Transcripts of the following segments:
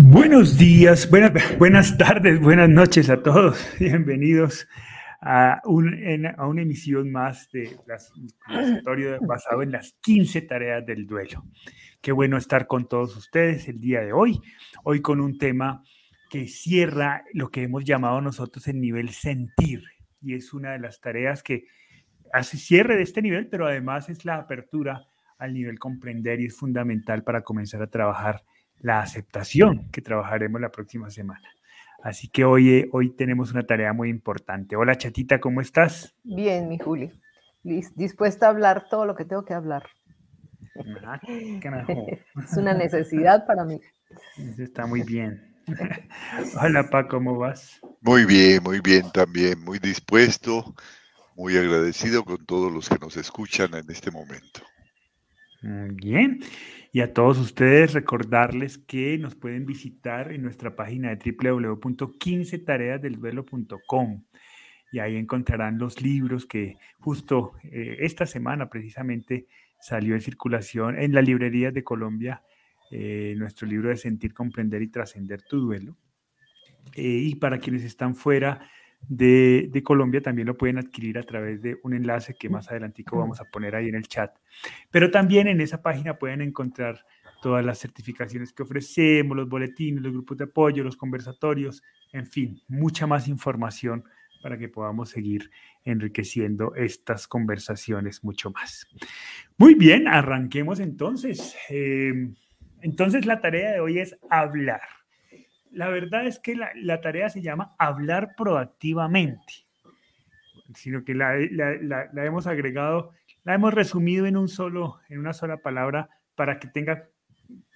Buenos días, buenas, buenas tardes, buenas noches a todos. Bienvenidos a, una emisión más de las, historia basado en las 15 tareas del duelo. Qué bueno estar con todos ustedes el día de hoy. Hoy con un tema que cierra lo que hemos llamado nosotros el nivel sentir. Y es una de las tareas que hace cierre de este nivel, pero además es la apertura al nivel comprender y es fundamental para comenzar a trabajar la aceptación que trabajaremos la próxima semana. Así que hoy, eh, hoy tenemos una tarea muy importante. Hola chatita, ¿cómo estás? Bien, mi Juli. Dispuesta a hablar todo lo que tengo que hablar. Ah, es una necesidad para mí. está muy bien. Hola Pa, ¿cómo vas? Muy bien, muy bien también, muy dispuesto, muy agradecido con todos los que nos escuchan en este momento. Bien. Y a todos ustedes recordarles que nos pueden visitar en nuestra página de www.15tareasdelduelo.com y ahí encontrarán los libros que justo eh, esta semana precisamente salió en circulación en las librerías de Colombia, eh, nuestro libro de Sentir, Comprender y Trascender tu Duelo. Eh, y para quienes están fuera de, Colombia también lo pueden adquirir a través de un enlace que más adelantico vamos a poner ahí en el chat. Pero también en esa página pueden encontrar todas las certificaciones que ofrecemos, los boletines, los grupos de apoyo, los conversatorios, en fin, mucha más información para que podamos seguir enriqueciendo estas conversaciones mucho más. Muy bien, arranquemos entonces. Eh, entonces la tarea de hoy es hablar la verdad es que la, tarea se llama hablar proactivamente, sino que la, hemos agregado, la hemos resumido en, un solo, en una sola palabra para que tenga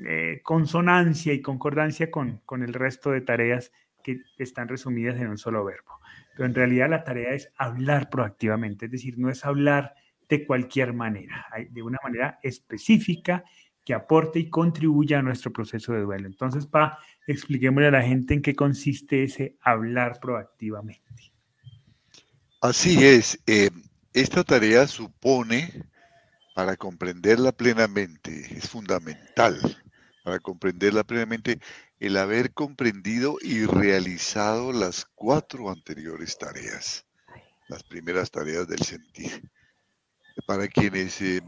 eh, consonancia y concordancia con, con el resto de tareas que están resumidas en un solo verbo. Pero en realidad la tarea es hablar proactivamente, es decir, no es hablar de cualquier manera, de una manera específica que aporte y contribuya a nuestro proceso de duelo. Entonces, pa, expliquémosle a la gente en qué consiste ese hablar proactivamente. Así es. Eh, esta tarea supone, para comprenderla plenamente, es fundamental, para comprenderla plenamente, el haber comprendido y realizado las cuatro anteriores tareas, las primeras tareas del sentir. Para quienes eh,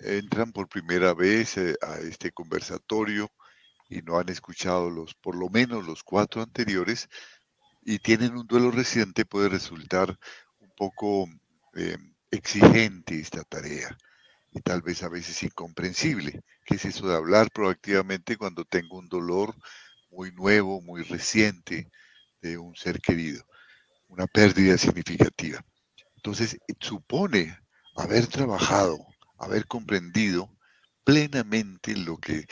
entran por primera vez eh, a este conversatorio y no han escuchado los, por lo menos los cuatro anteriores y tienen un duelo reciente, puede resultar un poco eh, exigente esta tarea y tal vez a veces incomprensible. ¿Qué es eso de hablar proactivamente cuando tengo un dolor muy nuevo, muy reciente de un ser querido? Una pérdida significativa. Entonces, supone haber trabajado haber comprendido plenamente lo que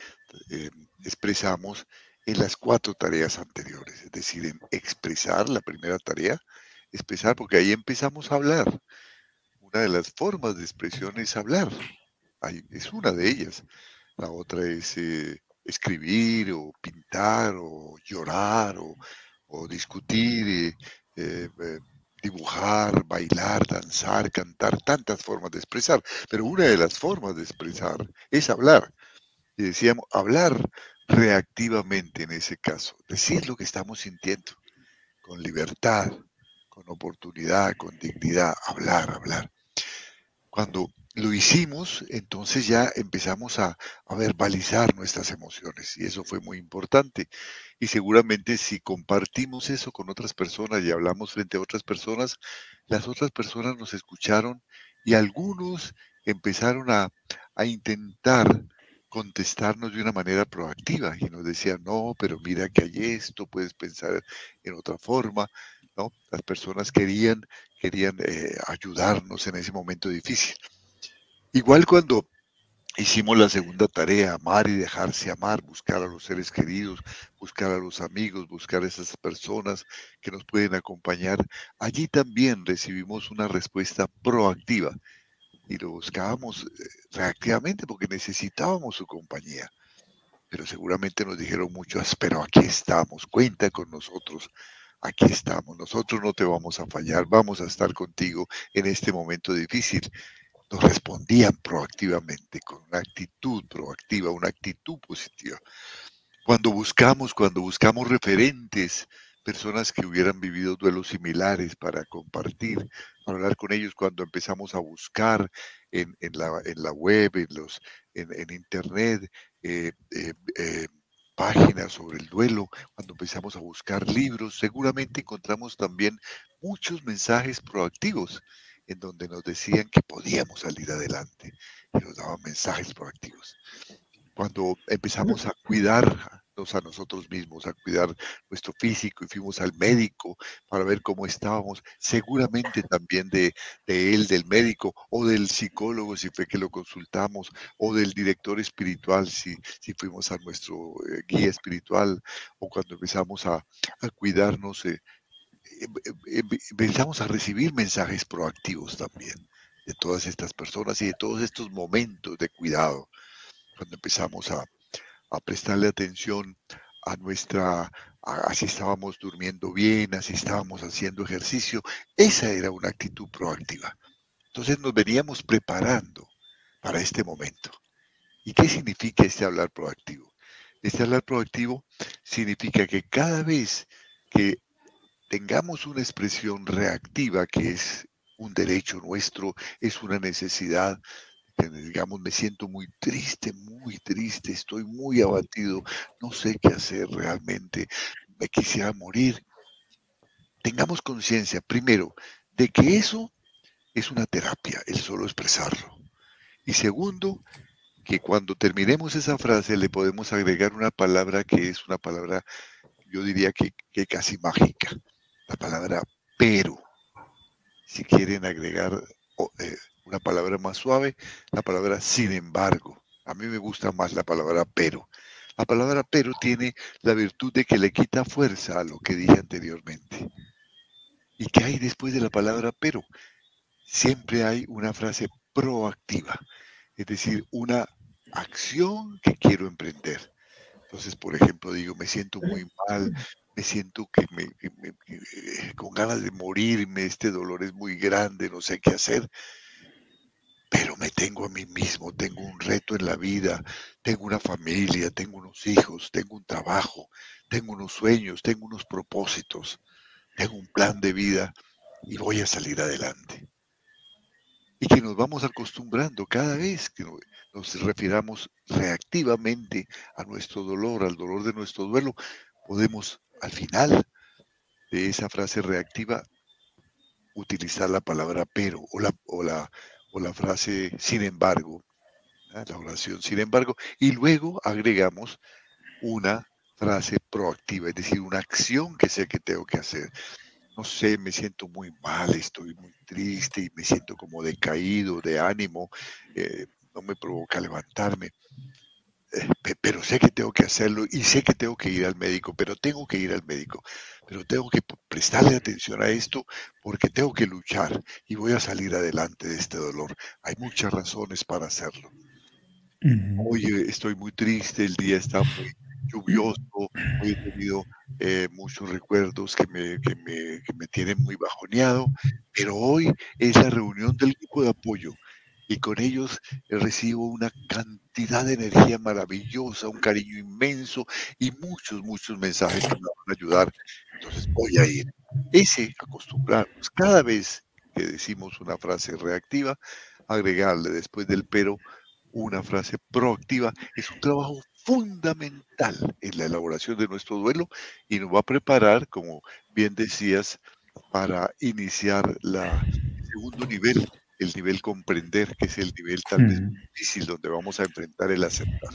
eh, expresamos en las cuatro tareas anteriores, es decir, en expresar la primera tarea, expresar, porque ahí empezamos a hablar. Una de las formas de expresión es hablar, es una de ellas. La otra es eh, escribir o pintar o llorar o, discutir. Eh, dibujar, bailar, danzar, cantar, tantas formas de expresar, pero una de las formas de expresar es hablar. Y decíamos, hablar reactivamente en ese caso, decir lo que estamos sintiendo, con libertad, con oportunidad, con dignidad, hablar, hablar. Cuando lo hicimos, entonces ya empezamos a, verbalizar nuestras emociones y eso fue muy importante. Y seguramente si compartimos eso con otras personas y hablamos frente a otras personas, las otras personas nos escucharon y algunos empezaron a, a intentar contestarnos de una manera proactiva y nos decían, no, pero mira que hay esto, puedes pensar en otra forma, ¿no? Las personas querían, querían eh, ayudarnos en ese momento difícil. Igual cuando hicimos la segunda tarea, amar y dejarse amar, buscar a los seres queridos, buscar a los amigos, buscar a esas personas que nos pueden acompañar, allí también recibimos una respuesta proactiva y lo buscábamos eh, reactivamente porque necesitábamos su compañía. Pero seguramente nos dijeron muchos, pero aquí estamos, cuenta con nosotros, aquí estamos, nosotros no te vamos a fallar, vamos a estar contigo en este momento difícil nos respondían proactivamente, con una actitud proactiva, una actitud positiva. Cuando buscamos, cuando buscamos referentes, personas que hubieran vivido duelos similares para compartir, para hablar con ellos, cuando empezamos a buscar en, la, en la, web, en, los, en, internet, eh, eh, eh, páginas sobre el duelo, cuando empezamos a buscar libros, seguramente encontramos también muchos mensajes proactivos en donde nos decían que podíamos salir adelante, y nos daban mensajes proactivos. Cuando empezamos a cuidarnos a nosotros mismos, a cuidar nuestro físico y fuimos al médico para ver cómo estábamos, seguramente también de, él, del médico o del psicólogo si fue que lo consultamos o del director espiritual si, si fuimos a nuestro eh, guía espiritual o cuando empezamos a, cuidarnos, eh, eh, empezamos a recibir mensajes proactivos también de todas estas personas y de todos estos momentos de cuidado cuando empezamos a, prestarle atención a nuestra, a, si estábamos durmiendo bien, a si estábamos haciendo ejercicio, esa era una actitud proactiva. Entonces nos veníamos preparando para este momento. ¿Y qué significa este hablar proactivo? Este hablar proactivo significa que cada vez que tengamos una expresión reactiva, que es un derecho nuestro, es una necesidad digamos, me siento muy triste, muy triste, estoy muy abatido, no sé qué hacer realmente, me quisiera morir. Tengamos conciencia, primero, de que eso es una terapia, el solo expresarlo. Y segundo, que cuando terminemos esa frase le podemos agregar una palabra que es una palabra, yo diría que, casi mágica, la palabra pero. Si quieren agregar eh, una palabra más suave, la palabra sin embargo. A mí me gusta más la palabra pero. La palabra pero tiene la virtud de que le quita fuerza a lo que dije anteriormente. ¿Y qué hay después de la palabra pero? Siempre hay una frase proactiva, es decir, una acción que quiero emprender. Entonces, por ejemplo, digo, me siento muy mal, me siento que me, con ganas de morirme, este dolor es muy grande, no sé qué hacer pero me tengo a mí mismo, tengo un reto en la vida, tengo una familia, tengo unos hijos, tengo un trabajo, tengo unos sueños, tengo unos propósitos, tengo un plan de vida y voy a salir adelante. Y que nos vamos acostumbrando cada vez que nos refiramos reactivamente a nuestro dolor, al dolor de nuestro duelo, podemos al final de esa frase reactiva utilizar la palabra pero o la, o la la frase sin embargo, la oración sin embargo, y luego agregamos una frase proactiva, es decir, una acción que sé que tengo que hacer. No sé, me siento muy mal, estoy muy triste y me siento como decaído de ánimo, eh, no me provoca levantarme. Pero sé que tengo que hacerlo y sé que tengo que ir al médico, pero tengo que ir al médico, pero tengo que prestarle atención a esto porque tengo que luchar y voy a salir adelante de este dolor. Hay muchas razones para hacerlo. Hoy estoy muy triste, el día está muy lluvioso, hoy he tenido eh, muchos recuerdos que me, que, me, que me tienen muy bajoneado, pero hoy es la reunión del grupo de apoyo y con ellos recibo una cantidad de energía maravillosa, un cariño inmenso y muchos, muchos mensajes que me van a ayudar. Entonces voy a ir. Ese acostumbrarnos cada vez que decimos una frase reactiva, agregarle después del pero una frase proactiva es un trabajo fundamental en la elaboración de nuestro duelo y nos va a preparar, como bien decías, para iniciar la, el segundo nivel el nivel comprender, que es el nivel tan difícil donde vamos a enfrentar el aceptar.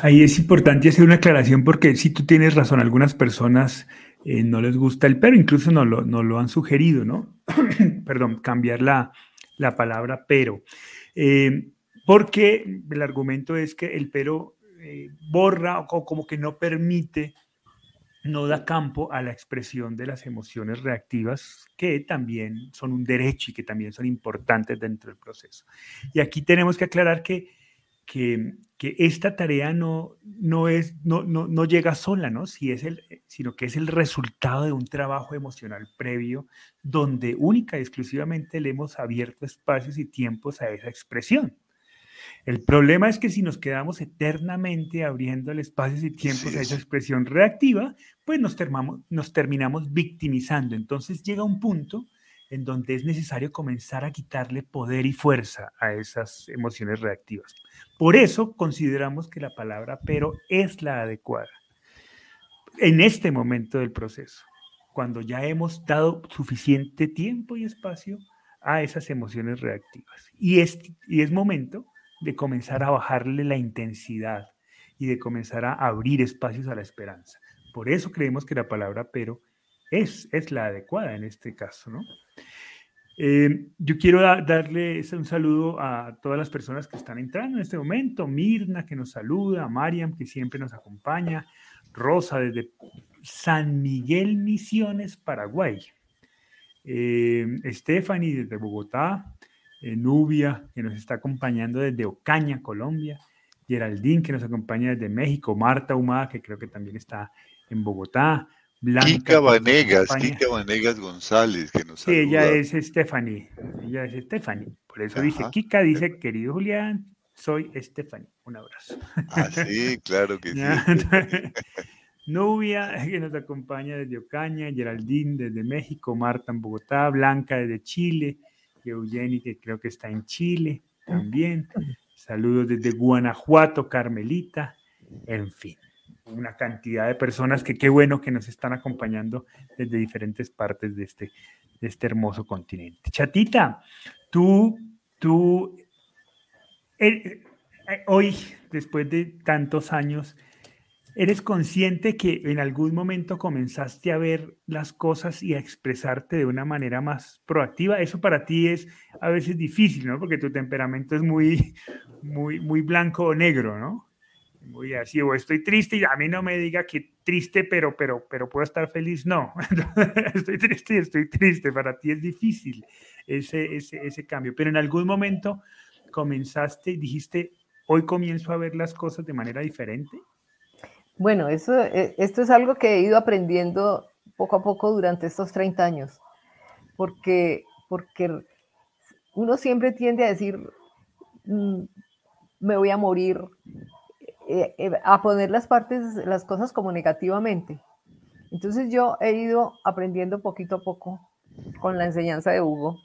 Ahí es importante hacer una aclaración porque si tú tienes razón, algunas personas eh, no les gusta el pero, incluso no lo, no lo han sugerido, ¿no? Perdón, cambiar la, palabra pero. Eh, porque el argumento es que el pero eh, borra o como que no permite no da campo a la expresión de las emociones reactivas que también son un derecho y que también son importantes dentro del proceso. Y aquí tenemos que aclarar que, que, esta tarea no, no, es, no, no, llega sola, ¿no? Si es el, sino que es el resultado de un trabajo emocional previo donde única y exclusivamente le hemos abierto espacios y tiempos a esa expresión. El problema es que si nos quedamos eternamente abriendo el espacios y tiempos a esa expresión reactiva, pues nos, nos terminamos victimizando. Entonces llega un punto en donde es necesario comenzar a quitarle poder y fuerza a esas emociones reactivas. Por eso consideramos que la palabra pero es la adecuada en este momento del proceso, cuando ya hemos dado suficiente tiempo y espacio a esas emociones reactivas. Y es, y es momento de comenzar a bajarle la intensidad y de comenzar a abrir espacios a la esperanza. Por eso creemos que la palabra pero es, es la adecuada en este caso, ¿no? Eh, yo quiero darle un saludo a todas las personas que están entrando en este momento. Mirna, que nos saluda, Mariam, que siempre nos acompaña, Rosa, desde San Miguel Misiones, Paraguay. Eh, Stephanie, desde Bogotá. Eh, Nubia, que nos está acompañando desde Ocaña, Colombia, Geraldine, que nos acompaña desde México, Marta Humada, que creo que también está en Bogotá, Blanca. Kika Vanegas, Kika Vanegas González, que nos Sí, ella es Stephanie, ella es Stephanie, por eso dice, Kika dice, querido Julián, soy Stephanie, un abrazo. Ah, sí, claro que sí. Nubia, que nos acompaña desde Ocaña, Geraldine desde México, Marta en Bogotá, Blanca desde Chile, Eugeni, que creo que está en Chile también. Saludos desde Guanajuato, Carmelita, en fin, una cantidad de personas que qué bueno que nos están acompañando desde diferentes partes de este, de este hermoso continente. Chatita, tú, tú, eh, eh, hoy, después de tantos años, ¿Eres consciente que en algún momento comenzaste a ver las cosas y a expresarte de una manera más proactiva? Eso para ti es a veces difícil, ¿no? Porque tu temperamento es muy, muy, muy blanco o negro, ¿no? Muy así, o estoy triste y a mí no me diga que triste, pero, pero, pero puedo estar feliz. No, estoy triste y estoy triste. Para ti es difícil ese, ese, ese cambio. Pero en algún momento comenzaste y dijiste, hoy comienzo a ver las cosas de manera diferente. Bueno, eso, eh, esto es algo que he ido aprendiendo poco a poco durante estos 30 años, porque, porque uno siempre tiende a decir, mm, me voy a morir, eh, eh, a poner las partes, las cosas como negativamente. Entonces yo he ido aprendiendo poquito a poco con la enseñanza de Hugo,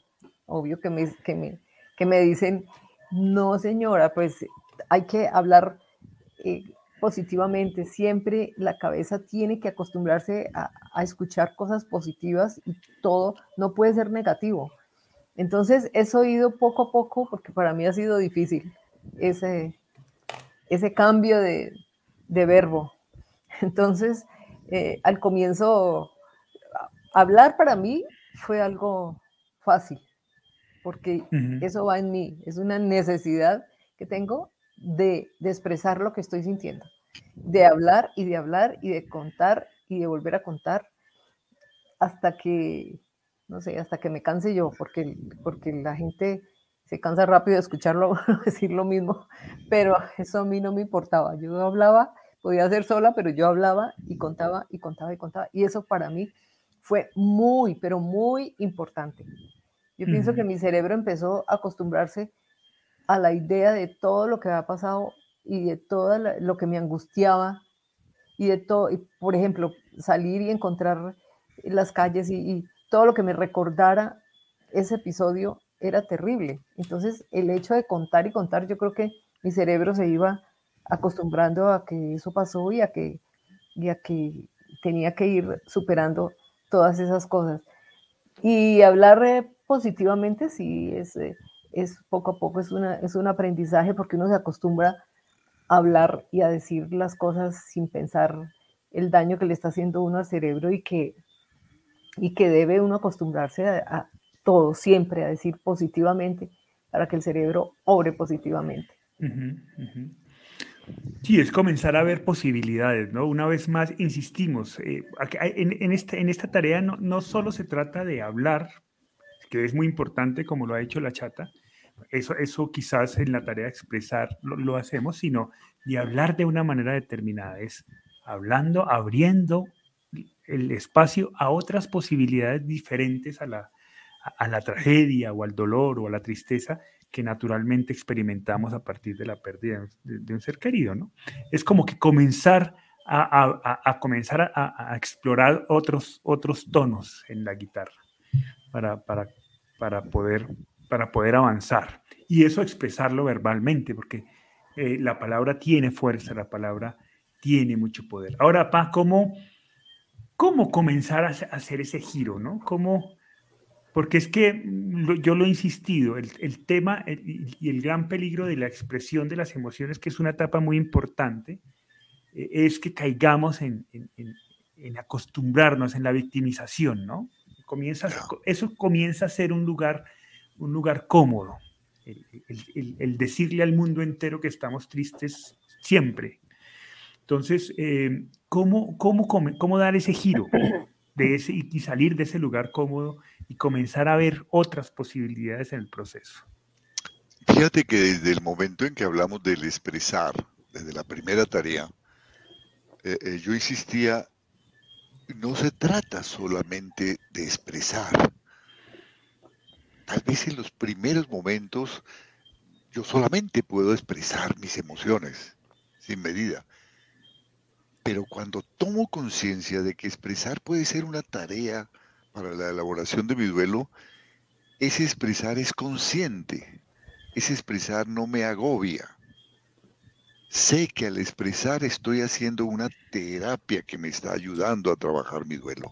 obvio que me, que me, que me dicen, no señora, pues hay que hablar positivamente, siempre la cabeza tiene que acostumbrarse a, escuchar cosas positivas y todo no puede ser negativo. Entonces, eso he ido poco a poco porque para mí ha sido difícil ese, ese cambio de, verbo. Entonces, eh, al comienzo, hablar para mí fue algo fácil, porque eso va en mí, es una necesidad que tengo de, expresar lo que estoy sintiendo, de hablar y de hablar y de contar y de volver a contar hasta que, no sé, hasta que me canse yo, porque, porque la gente se cansa rápido de escucharlo decir lo mismo, pero eso a mí no me importaba. Yo hablaba, podía ser sola, pero yo hablaba y contaba y contaba y contaba. Y eso para mí fue muy, pero muy importante. Yo pienso que mi cerebro empezó a acostumbrarse a la idea de todo lo que había pasado y de todo lo que me angustiaba y de todo, y por ejemplo, salir y encontrar las calles y, todo lo que me recordara ese episodio era terrible. Entonces, el hecho de contar y contar, yo creo que mi cerebro se iba acostumbrando a que eso pasó y a que, y que tenía que ir superando todas esas cosas. Y hablar eh, positivamente, sí, es, eh, es poco a poco, es, una, es un aprendizaje porque uno se acostumbra a hablar y a decir las cosas sin pensar el daño que le está haciendo uno al cerebro y que, y que debe uno acostumbrarse a, todo, siempre, a decir positivamente para que el cerebro obre positivamente. Sí, es comenzar a ver posibilidades, ¿no? Una vez más, insistimos, eh, en, en, esta, en esta tarea no, no solo se trata de hablar, que es muy importante como lo ha hecho la chata, eso, eso quizás en la tarea de expresar lo, hacemos, sino de hablar de una manera determinada, es hablando, abriendo el espacio a otras posibilidades diferentes a la, a la tragedia o al dolor o a la tristeza que naturalmente experimentamos a partir de la pérdida de, un ser querido, ¿no? Es como que comenzar a, comenzar a, explorar otros, otros tonos en la guitarra para, para, para, poder, para poder avanzar. Y eso expresarlo verbalmente, porque eh, la palabra tiene fuerza, la palabra tiene mucho poder. Ahora, Pa, ¿cómo, cómo comenzar a hacer ese giro, ¿no? ¿Cómo, porque es que yo lo he insistido, el, tema y el gran peligro de la expresión de las emociones, que es una etapa muy importante, e, es que caigamos en, acostumbrarnos, en la victimización, ¿no? Comienza, eso comienza a ser un lugar, un lugar cómodo, el, decirle al mundo entero que estamos tristes siempre. Entonces, eh, ¿cómo, cómo, cómo dar ese giro? de ese, y salir de ese lugar cómodo y comenzar a ver otras posibilidades en el proceso. Fíjate que desde el momento en que hablamos del expresar, desde la primera tarea, eh, eh, yo insistía, no se trata solamente de expresar. Tal vez en los primeros momentos yo solamente puedo expresar mis emociones sin medida. Pero cuando tomo conciencia de que expresar puede ser una tarea para la elaboración de mi duelo, ese expresar es consciente, ese expresar no me agobia. Sé que al expresar estoy haciendo una terapia que me está ayudando a trabajar mi duelo.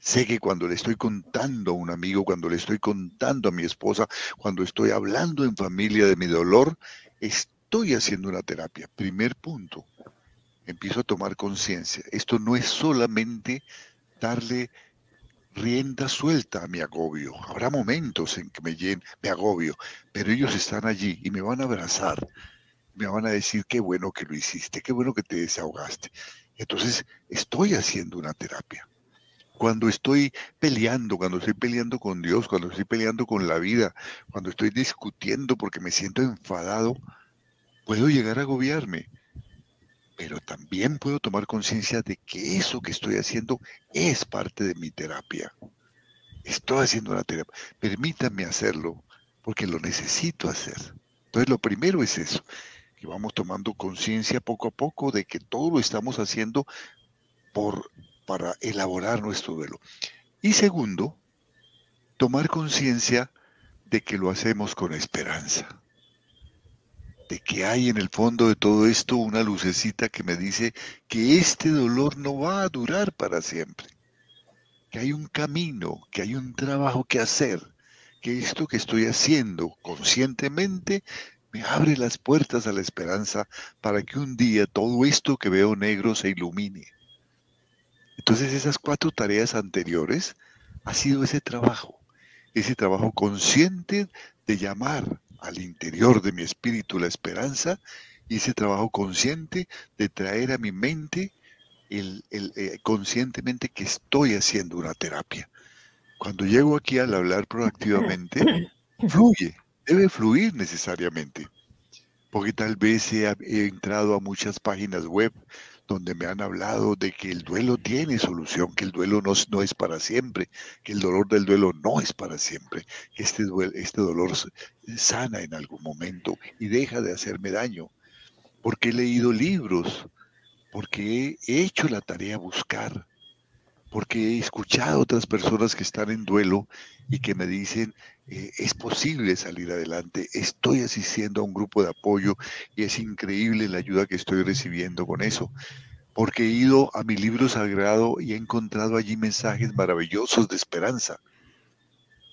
Sé que cuando le estoy contando a un amigo, cuando le estoy contando a mi esposa, cuando estoy hablando en familia de mi dolor, estoy haciendo una terapia. Primer punto empiezo a tomar conciencia. Esto no es solamente darle rienda suelta a mi agobio. Habrá momentos en que me, me agobio, pero ellos están allí y me van a abrazar. Me van a decir qué bueno que lo hiciste, qué bueno que te desahogaste. Entonces estoy haciendo una terapia. Cuando estoy peleando, cuando estoy peleando con Dios, cuando estoy peleando con la vida, cuando estoy discutiendo porque me siento enfadado, puedo llegar a agobiarme pero también puedo tomar conciencia de que eso que estoy haciendo es parte de mi terapia. Estoy haciendo una terapia. Permítanme hacerlo porque lo necesito hacer. Entonces lo primero es eso, que vamos tomando conciencia poco a poco de que todo lo estamos haciendo por, para elaborar nuestro duelo. Y segundo, tomar conciencia de que lo hacemos con esperanza de que hay en el fondo de todo esto una lucecita que me dice que este dolor no va a durar para siempre, que hay un camino, que hay un trabajo que hacer, que esto que estoy haciendo conscientemente me abre las puertas a la esperanza para que un día todo esto que veo negro se ilumine. Entonces esas cuatro tareas anteriores ha sido ese trabajo, ese trabajo consciente de llamar al interior de mi espíritu la esperanza y ese trabajo consciente de traer a mi mente el, eh, conscientemente que estoy haciendo una terapia. Cuando llego aquí al hablar proactivamente, fluye, debe fluir necesariamente, porque tal vez he entrado a muchas páginas web donde me han hablado de que el duelo tiene solución, que el duelo no, no es para siempre, que el dolor del duelo no es para siempre, que este, este dolor sana en algún momento y deja de hacerme daño. Porque he leído libros, porque he hecho la tarea buscar, porque he escuchado a otras personas que están en duelo y que me dicen, eh, es posible salir adelante, estoy asistiendo a un grupo de apoyo y es increíble la ayuda que estoy recibiendo con eso, porque he ido a mi libro sagrado y he encontrado allí mensajes maravillosos de esperanza,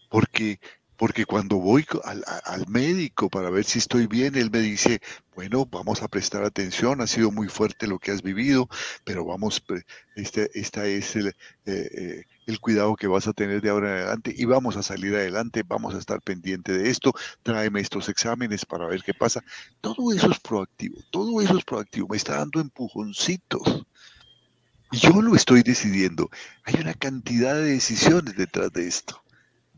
porque porque cuando voy al, médico para ver si estoy bien, él me dice, bueno, vamos a prestar atención, ha sido muy fuerte lo que has vivido, pero vamos, este, esta es el, eh, eh, el cuidado que vas a tener de ahora en adelante y vamos a salir adelante, vamos a estar pendiente de esto, tráeme estos exámenes para ver qué pasa. Todo eso es proactivo, todo eso es proactivo, me está dando empujoncitos. Y yo lo estoy decidiendo. Hay una cantidad de decisiones detrás de esto.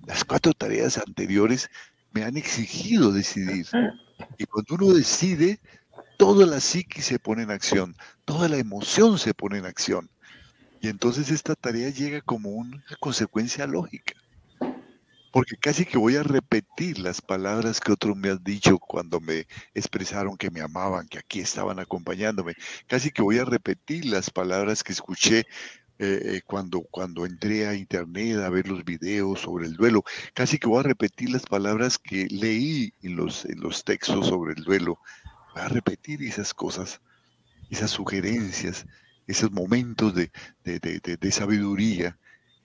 Las cuatro tareas anteriores me han exigido decidir. Y cuando uno decide, toda la psique se pone en acción, toda la emoción se pone en acción. Y entonces esta tarea llega como una consecuencia lógica. porque casi que voy a repetir las palabras que otros me han dicho cuando me expresaron que me amaban, que aquí estaban acompañándome. Casi que voy a repetir las palabras que escuché eh, eh, cuando, cuando entré a internet a ver los videos sobre el duelo. Casi que voy a repetir las palabras que leí en los, en los textos sobre el duelo. Voy a repetir esas cosas, esas sugerencias, esos momentos de, sabiduría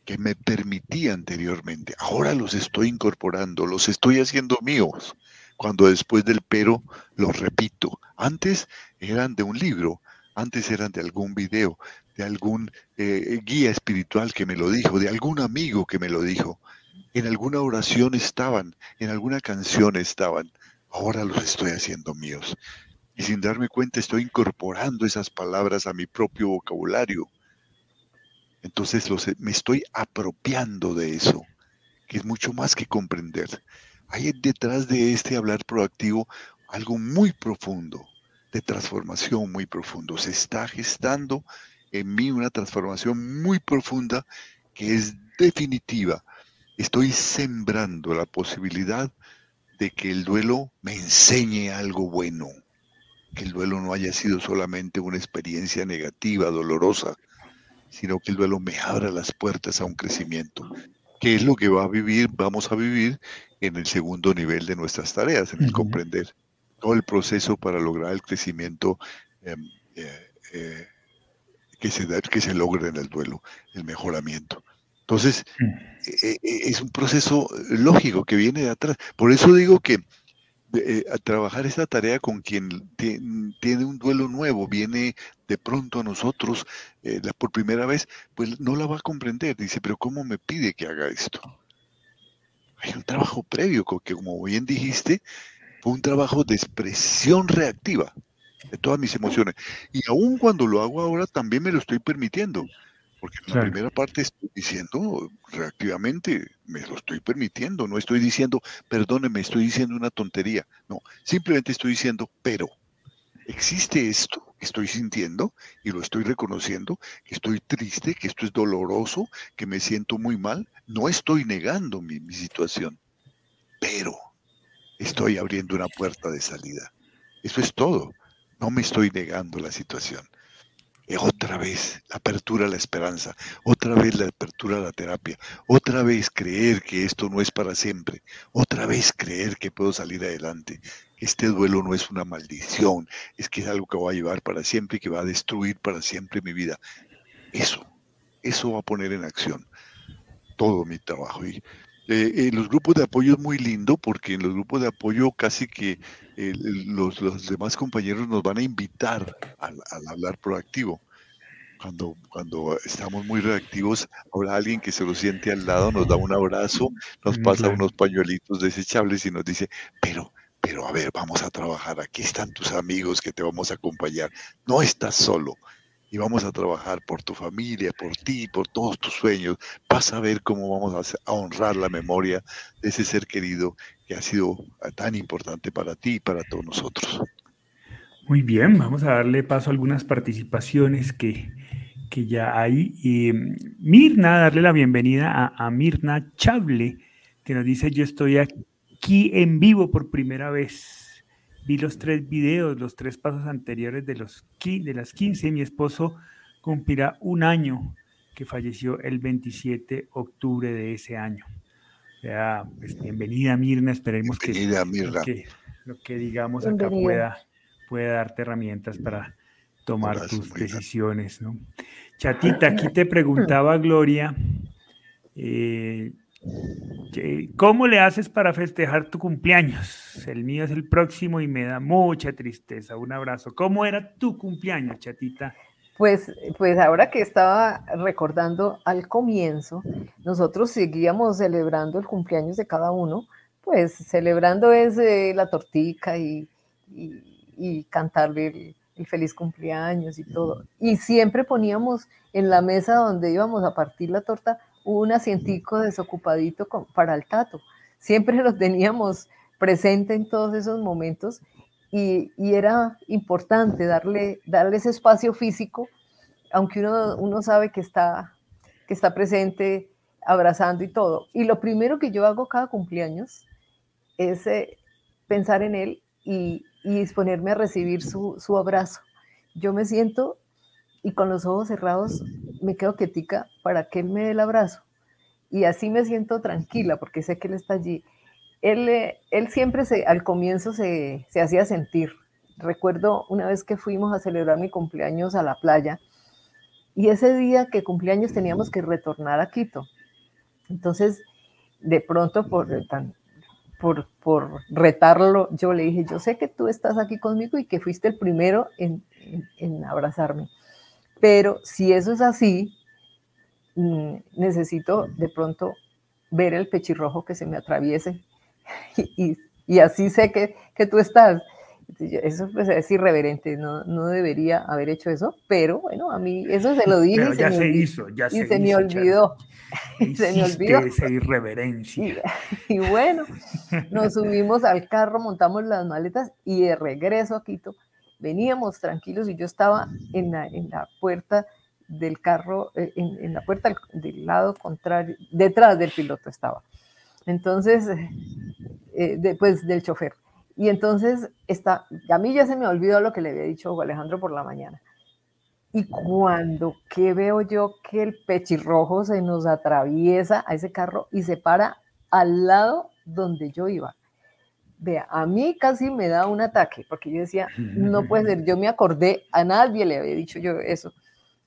que me permití anteriormente. Ahora los estoy incorporando, los estoy haciendo míos. Cuando después del pero los repito. Antes eran de un libro, antes eran de algún video, de algún eh, guía espiritual que me lo dijo, de algún amigo que me lo dijo. En alguna oración estaban, en alguna canción estaban. Ahora los estoy haciendo míos. Y sin darme cuenta estoy incorporando esas palabras a mi propio vocabulario. Entonces me estoy apropiando de eso, que es mucho más que comprender. Hay detrás de este hablar proactivo algo muy profundo, de transformación muy profundo. Se está gestando en mí una transformación muy profunda que es definitiva. Estoy sembrando la posibilidad de que el duelo me enseñe algo bueno, que el duelo no haya sido solamente una experiencia negativa, dolorosa, sino que el duelo me abra las puertas a un crecimiento, que es lo que va a vivir, vamos a vivir en el segundo nivel de nuestras tareas, en el comprender todo el proceso para lograr el crecimiento em, eh, eh, que, se que se logre en el duelo, el mejoramiento. Entonces, mm. e, e, es un proceso lógico que viene de atrás. Por eso digo que eh, a trabajar esta tarea con quien tiene un duelo nuevo, viene de pronto a nosotros eh, por primera vez, pues no la va a comprender. Dice, pero ¿cómo me pide que haga esto? Hay un trabajo previo, que como bien dijiste, fue un trabajo de expresión reactiva de todas mis emociones. Y aún cuando lo hago ahora, también me lo estoy permitiendo. Porque en la primera parte estoy diciendo reactivamente, me lo estoy permitiendo, no estoy diciendo, perdóneme, estoy diciendo una tontería. No, simplemente estoy diciendo, pero existe esto que estoy sintiendo y lo estoy reconociendo, que estoy triste, que esto es doloroso, que me siento muy mal. No estoy negando mi, mi situación, pero estoy abriendo una puerta de salida. Eso es todo. No me estoy negando la situación. Y otra vez la apertura a la esperanza, otra vez la apertura a la terapia, otra vez creer que esto no es para siempre, otra vez creer que puedo salir adelante. Este duelo no es una maldición, es que es algo que va a llevar para siempre y que va a destruir para siempre mi vida. Eso, eso va a poner en acción todo mi trabajo. Y eh, los grupos de apoyo es muy lindo porque en los grupos de apoyo casi que eh, los, los, demás compañeros nos van a invitar al, hablar proactivo. Cuando, cuando estamos muy reactivos, habrá alguien que se lo siente al lado, nos da un abrazo, nos pasa unos pañuelitos desechables y nos dice, pero, pero a ver, vamos a trabajar, aquí están tus amigos que te vamos a acompañar, no estás solo, y vamos a trabajar por tu familia, por ti, por todos tus sueños. Vas a ver cómo vamos a, honrar la memoria de ese ser querido que ha sido tan importante para ti y para todos nosotros. Muy bien, vamos a darle paso a algunas participaciones que, que ya hay. Y, Mirna, darle la bienvenida a, a Mirna Chable, que nos dice, yo estoy aquí en vivo por primera vez vi los tres videos, los tres pasos anteriores de, los, de las 15. Mi esposo cumplirá un año que falleció el 27 de octubre de ese año. O sea, pues, bienvenida Mirna, esperemos que, Lo, que, digamos acá pueda, pueda darte herramientas para tomar tus decisiones. ¿no? Chatita, aquí te preguntaba Gloria, eh, ¿Cómo le haces para festejar tu cumpleaños? El mío es el próximo y me da mucha tristeza. Un abrazo. ¿Cómo era tu cumpleaños, chatita? Pues, pues ahora que estaba recordando al comienzo, nosotros seguíamos celebrando el cumpleaños de cada uno, pues celebrando es la tortica y, y, cantarle el feliz cumpleaños y todo. Y siempre poníamos en la mesa donde íbamos a partir la torta un asientico desocupadito para el tato. Siempre lo teníamos presente en todos esos momentos y, era importante darle, darle ese espacio físico, aunque uno, uno sabe que está, que está presente abrazando y todo. Y lo primero que yo hago cada cumpleaños es eh, pensar en él y, disponerme a recibir su, su, abrazo. Yo me siento y con los ojos cerrados me quedo quietica para que él me dé el abrazo. Y así me siento tranquila porque sé que él está allí. Él, eh, él siempre se, al comienzo se, se hacía sentir. Recuerdo una vez que fuimos a celebrar mi cumpleaños a la playa y ese día que cumpleaños teníamos que retornar a Quito. Entonces, de pronto, por, por, por, retarlo, yo le dije, yo sé que tú estás aquí conmigo y que fuiste el primero en, en, abrazarme, pero si eso es así, mm, necesito de pronto ver el pechirrojo que se me atraviese y, y, así sé que, que tú estás. Eso pues, es irreverente, no, no, debería haber hecho eso, pero bueno, a mí eso se lo dije. y ya se, hizo, ya y se, me olvidó. se me olvidó. esa irreverencia. Y, bueno, nos subimos al carro, montamos las maletas y de regreso a Quito veníamos tranquilos y yo estaba en la, puerta del carro, eh, en, la puerta del lado contrario, detrás del piloto estaba. Entonces, eh, después del chofer. Y entonces, está, a mí ya se me olvidó lo que le había dicho Alejandro por la mañana. Y cuando que veo yo que el pechirrojo se nos atraviesa a ese carro y se para al lado donde yo iba. Vea, a mí casi me da un ataque, porque yo decía, no puede ser, yo me acordé, a nadie le había dicho yo eso,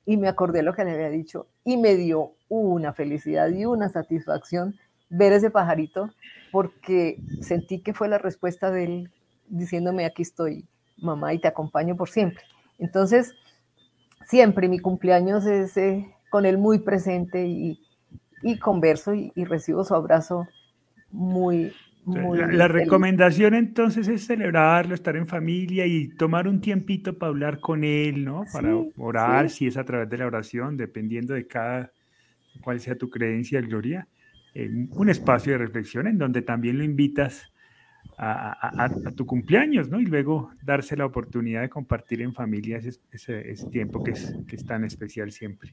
y me acordé lo que le había dicho, y me dio una felicidad y una satisfacción ver ese pajarito porque sentí que fue la respuesta de él diciéndome, aquí estoy, mamá, y te acompaño por siempre. Entonces, siempre mi cumpleaños es eh, con él muy presente y, converso y, recibo su abrazo muy, muy... La, recomendación entonces es celebrarlo, estar en familia y tomar un tiempito para hablar con él, ¿no? Para orar, si es a través de la oración, dependiendo de cada, cuál sea tu creencia, Gloria un espacio de reflexión en donde también lo invitas a, tu cumpleaños, ¿no? Y luego darse la oportunidad de compartir en familia ese, tiempo que es, que es, tan especial siempre.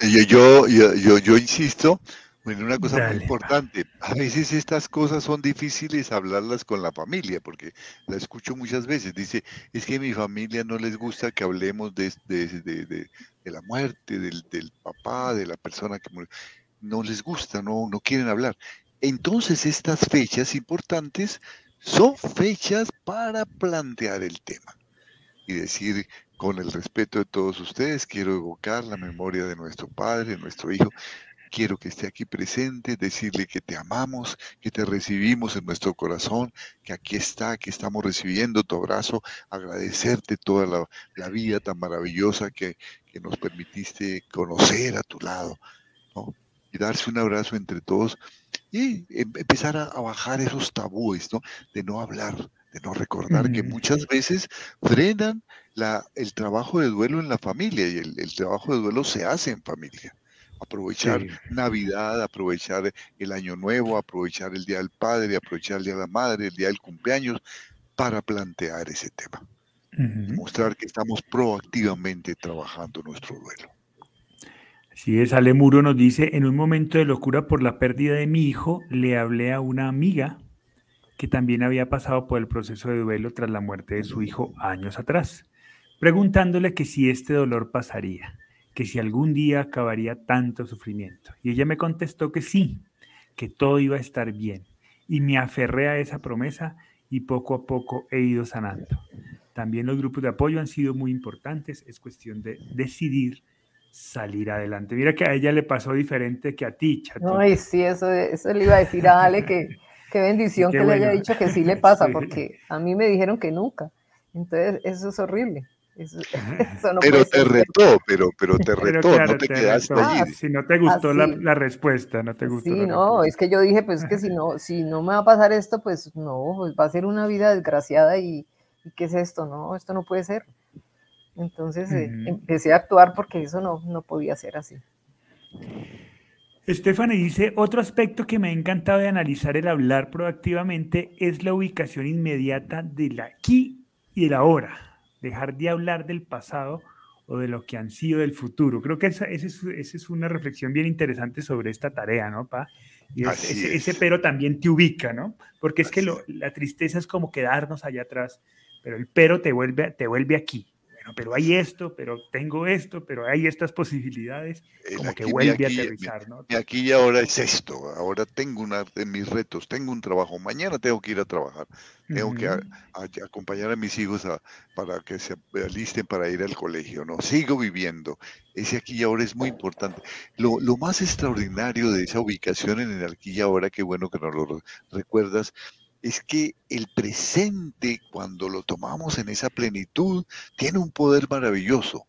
Yo, yo, yo, yo insisto en una cosa muy importante. A veces estas cosas son difíciles hablarlas con la familia, porque la escucho muchas veces. Dice, es que a mi familia no les gusta que hablemos de, de, de, de la muerte, del, del papá, de la persona que murió no les gusta, no, no quieren hablar. Entonces estas fechas importantes son fechas para plantear el tema y decir, con el respeto de todos ustedes, quiero evocar la memoria de nuestro padre, nuestro hijo, quiero que esté aquí presente, decirle que te amamos, que te recibimos en nuestro corazón, que aquí está, que estamos recibiendo tu abrazo, agradecerte toda la, la vida tan maravillosa que, que, nos permitiste conocer a tu lado. ¿no? y darse un abrazo entre todos y em, empezar a, bajar esos tabúes, ¿no? De no hablar, de no recordar que muchas veces frenan la, el trabajo de duelo en la familia y el, trabajo de duelo se hace en familia. Aprovechar Navidad, aprovechar el Año Nuevo, aprovechar el Día del Padre, aprovechar el Día de la Madre, el Día del Cumpleaños, para plantear ese tema. Mostrar que estamos proactivamente trabajando nuestro duelo. Si es, Ale Muro nos dice, en un momento de locura por la pérdida de mi hijo, le hablé a una amiga que también había pasado por el proceso de duelo tras la muerte de su hijo años atrás, preguntándole que si este dolor pasaría, que si algún día acabaría tanto sufrimiento. Y ella me contestó que sí, que todo iba a estar bien. Y me aferré a esa promesa y poco a poco he ido sanando. También los grupos de apoyo han sido muy importantes, es cuestión de decidir salir adelante. Mira que a ella le pasó diferente que a ti, Chato. Ay, sí, eso, eso le iba a decir a Ale, que qué bendición que le haya dicho que sí le pasa, porque a mí me dijeron que nunca. Entonces, eso es horrible. pero te retó, pero, pero te retó, no te, quedaste allí. Ah, si no te gustó la, la, respuesta, no te gustó. Sí, no, es que yo dije, pues que si no, si no me va a pasar esto, pues no, pues va a ser una vida desgraciada y, y ¿qué es esto? No, esto no puede ser. Entonces eh, empecé a actuar porque eso no, no podía ser así. Estefany dice, otro aspecto que me ha encantado de analizar el hablar proactivamente es la ubicación inmediata del aquí y el ahora. Dejar de hablar del pasado o de lo que han sido del futuro. Creo que esa, es, una reflexión bien interesante sobre esta tarea, ¿no, Pa? Y ese, pero también te ubica, ¿no? Porque es que la tristeza es como quedarnos allá atrás, pero el pero te vuelve, te vuelve aquí, pero hay esto, pero tengo esto, pero hay estas posibilidades, como que vuelve a aterrizar, ¿no? Y aquí y ahora es esto, ahora tengo una de mis retos, tengo un trabajo, mañana tengo que ir a trabajar, tengo que acompañar a mis hijos para que se alisten para ir al colegio, ¿no? Sigo viviendo, ese aquí y ahora es muy importante. Lo, lo más extraordinario de esa ubicación en el aquí y ahora, qué bueno que nos lo recuerdas, es que el presente, cuando lo tomamos en esa plenitud, tiene un poder maravilloso.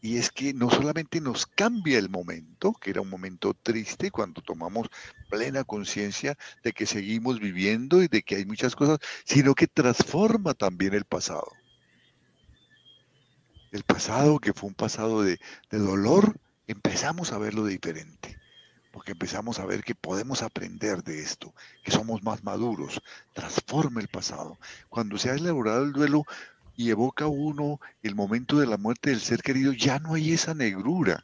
Y es que no solamente nos cambia el momento, que era un momento triste, cuando tomamos plena conciencia de que seguimos viviendo y de que hay muchas cosas, sino que transforma también el pasado. El pasado, que fue un pasado de, dolor, empezamos a verlo diferente porque empezamos a ver que podemos aprender de esto, que somos más maduros, transforma el pasado. Cuando se ha elaborado el duelo y evoca uno el momento de la muerte del ser querido, ya no hay esa negrura.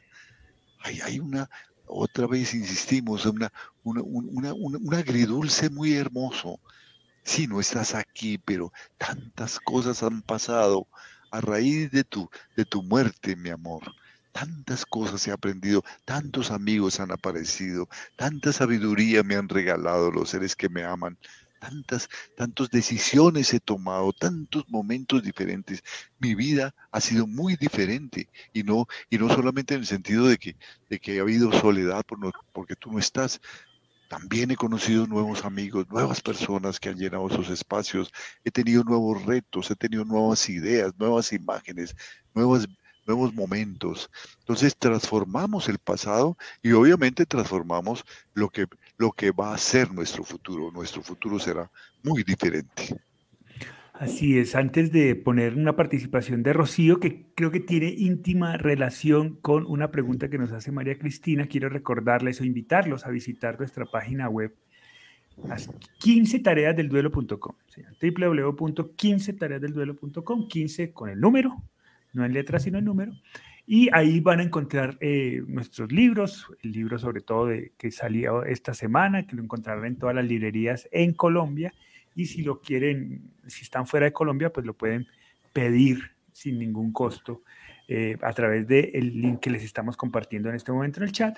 Hay, una, otra vez insistimos, una, una, una, un agridulce muy hermoso. Sí, no estás aquí, pero tantas cosas han pasado a raíz de tu, de tu muerte, mi amor tantas cosas he aprendido, tantos amigos han aparecido, tanta sabiduría me han regalado los seres que me aman, tantas, tantas decisiones he tomado, tantos momentos diferentes. Mi vida ha sido muy diferente y no, y no solamente en el sentido de que, de que ha habido soledad por porque tú no estás. También he conocido nuevos amigos, nuevas personas que han llenado esos espacios. He tenido nuevos retos, he tenido nuevas ideas, nuevas imágenes, nuevas nuevos momentos. Entonces transformamos el pasado y obviamente transformamos lo que, lo que va a ser nuestro futuro. Nuestro futuro será muy diferente. Así es, antes de poner una participación de Rocío, que creo que tiene íntima relación con una pregunta que nos hace María Cristina, quiero recordarles o invitarlos a visitar nuestra página web 15tareasdelduelo.com, www.15tareasdelduelo.com, 15 con el número no en letras, sino en número. Y ahí van a encontrar eh, nuestros libros, el libro sobre todo de, que salió esta semana, que lo encontrarán en todas las librerías en Colombia. Y si lo quieren, si están fuera de Colombia, pues lo pueden pedir sin ningún costo eh, a través del link que les estamos compartiendo en este momento en el chat.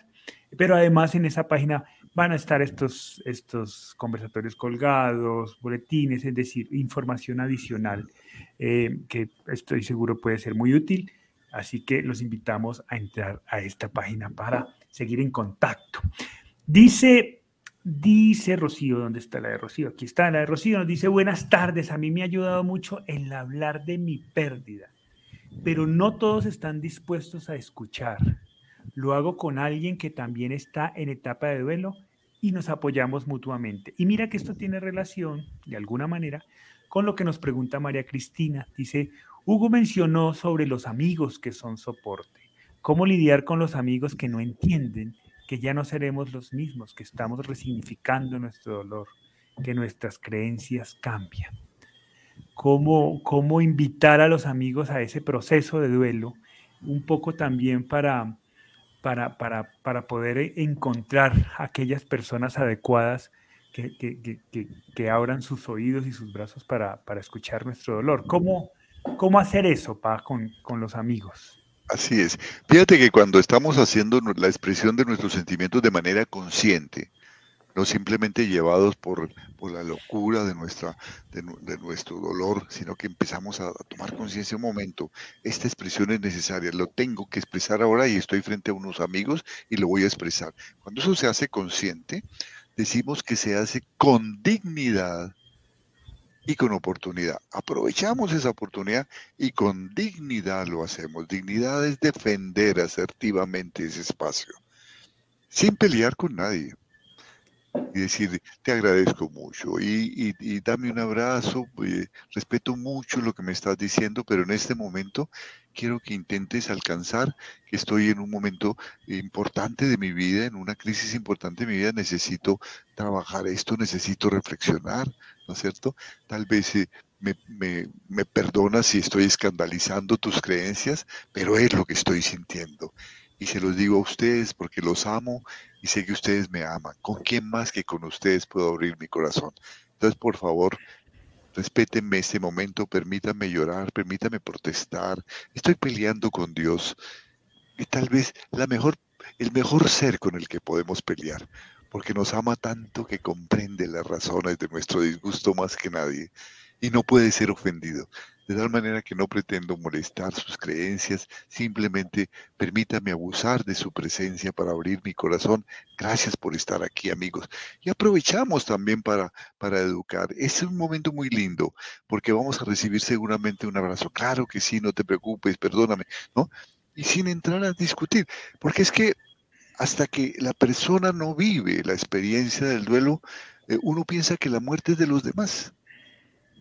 Pero además en esa página van a estar estos, estos conversatorios colgados, boletines, es decir, información adicional eh, que estoy seguro puede ser muy útil. Así que los invitamos a entrar a esta página para seguir en contacto. Dice, dice Rocío, ¿dónde está la de Rocío? Aquí está la de Rocío, nos dice buenas tardes, a mí me ha ayudado mucho el hablar de mi pérdida, pero no todos están dispuestos a escuchar. Lo hago con alguien que también está en etapa de duelo y nos apoyamos mutuamente. Y mira que esto tiene relación, de alguna manera, con lo que nos pregunta María Cristina. Dice, Hugo mencionó sobre los amigos que son soporte. ¿Cómo lidiar con los amigos que no entienden que ya no seremos los mismos, que estamos resignificando nuestro dolor, que nuestras creencias cambian? ¿Cómo, cómo invitar a los amigos a ese proceso de duelo? Un poco también para, para, para, para poder encontrar aquellas personas adecuadas que, abran sus oídos y sus brazos para, escuchar nuestro dolor. ¿Cómo, cómo hacer eso, Pa, con, los amigos? Así es. Fíjate que cuando estamos haciendo la expresión de nuestros sentimientos de manera consciente, no simplemente llevados por, la locura de, nuestra, de, nuestro dolor, sino que empezamos a, a tomar conciencia un momento, esta expresión es necesaria, lo tengo que expresar ahora y estoy frente a unos amigos y lo voy a expresar. Cuando eso se hace consciente, decimos que se hace con dignidad y con oportunidad. Aprovechamos esa oportunidad y con dignidad lo hacemos. Dignidad es defender asertivamente ese espacio, sin pelear con nadie. Y decir, te agradezco mucho y, dame un abrazo, eh, respeto mucho lo que me estás diciendo, pero en este momento quiero que intentes alcanzar que estoy en un momento importante de mi vida, en una crisis importante de mi vida, necesito trabajar esto, necesito reflexionar, ¿no es cierto? Tal vez eh, me, me, me perdonas si estoy escandalizando tus creencias, pero es lo que estoy sintiendo. Y se los digo a ustedes porque los amo y sé que ustedes me aman. ¿Con quién más que con ustedes puedo abrir mi corazón? Entonces, por favor, respétenme este momento, permítanme llorar, permítanme protestar. Estoy peleando con Dios. Y tal vez la mejor, el mejor ser con el que podemos pelear, porque nos ama tanto que comprende las razones de nuestro disgusto más que nadie y no puede ser ofendido. De tal manera que no pretendo molestar sus creencias, simplemente permítame abusar de su presencia para abrir mi corazón. Gracias por estar aquí, amigos. Y aprovechamos también para, para educar. Es un momento muy lindo, porque vamos a recibir seguramente un abrazo. Claro que sí, no te preocupes, perdóname, ¿no? Y sin entrar a discutir, porque es que hasta que la persona no vive la experiencia del duelo, eh, uno piensa que la muerte es de los demás.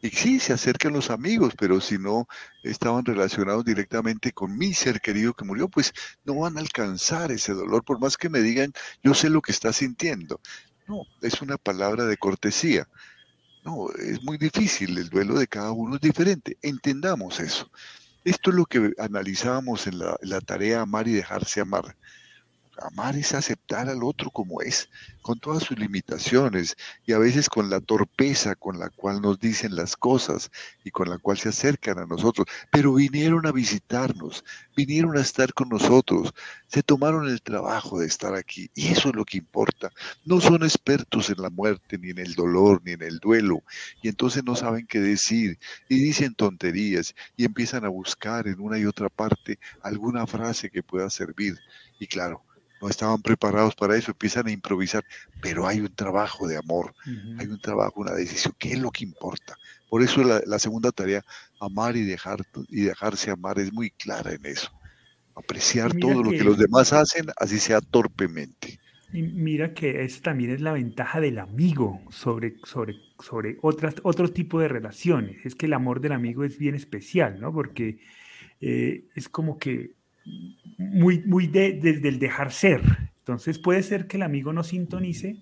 Y sí, se acercan los amigos, pero si no estaban relacionados directamente con mi ser querido que murió, pues no van a alcanzar ese dolor, por más que me digan, yo sé lo que está sintiendo. No, es una palabra de cortesía. No, es muy difícil, el duelo de cada uno es diferente. Entendamos eso. Esto es lo que analizábamos en la, la tarea amar y dejarse amar. Amar es aceptar al otro como es, con todas sus limitaciones y a veces con la torpeza con la cual nos dicen las cosas y con la cual se acercan a nosotros. Pero vinieron a visitarnos, vinieron a estar con nosotros, se tomaron el trabajo de estar aquí y eso es lo que importa. No son expertos en la muerte, ni en el dolor, ni en el duelo y entonces no saben qué decir y dicen tonterías y empiezan a buscar en una y otra parte alguna frase que pueda servir. Y claro, no estaban preparados para eso, empiezan a improvisar, pero hay un trabajo de amor, hay un trabajo, una decisión, ¿qué es lo que importa? Por eso la, segunda tarea, amar y, dejar, y dejarse amar, es muy clara en eso. Apreciar todo lo que los demás hacen, así sea torpemente. Y mira que esa también es la ventaja del amigo sobre, sobre, sobre otras, otro tipo de relaciones. Es que el amor del amigo es bien especial, ¿no? Porque eh, es como que muy, muy de, desde el dejar ser. Entonces puede ser que el amigo no sintonice,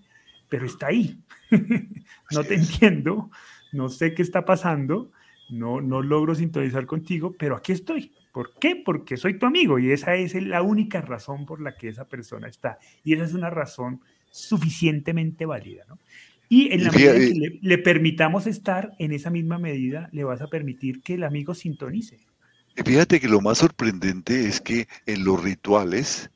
pero está ahí. no te entiendo, no sé qué está pasando, no, no logro sintonizar contigo, pero aquí estoy. ¿Por qué? Porque soy tu amigo y esa es la única razón por la que esa persona está. Y esa es una razón suficientemente válida. ¿no? Y en la medida que le, le permitamos estar, en esa misma medida le vas a permitir que el amigo sintonice. Fíjate que lo más sorprendente es que en los rituales,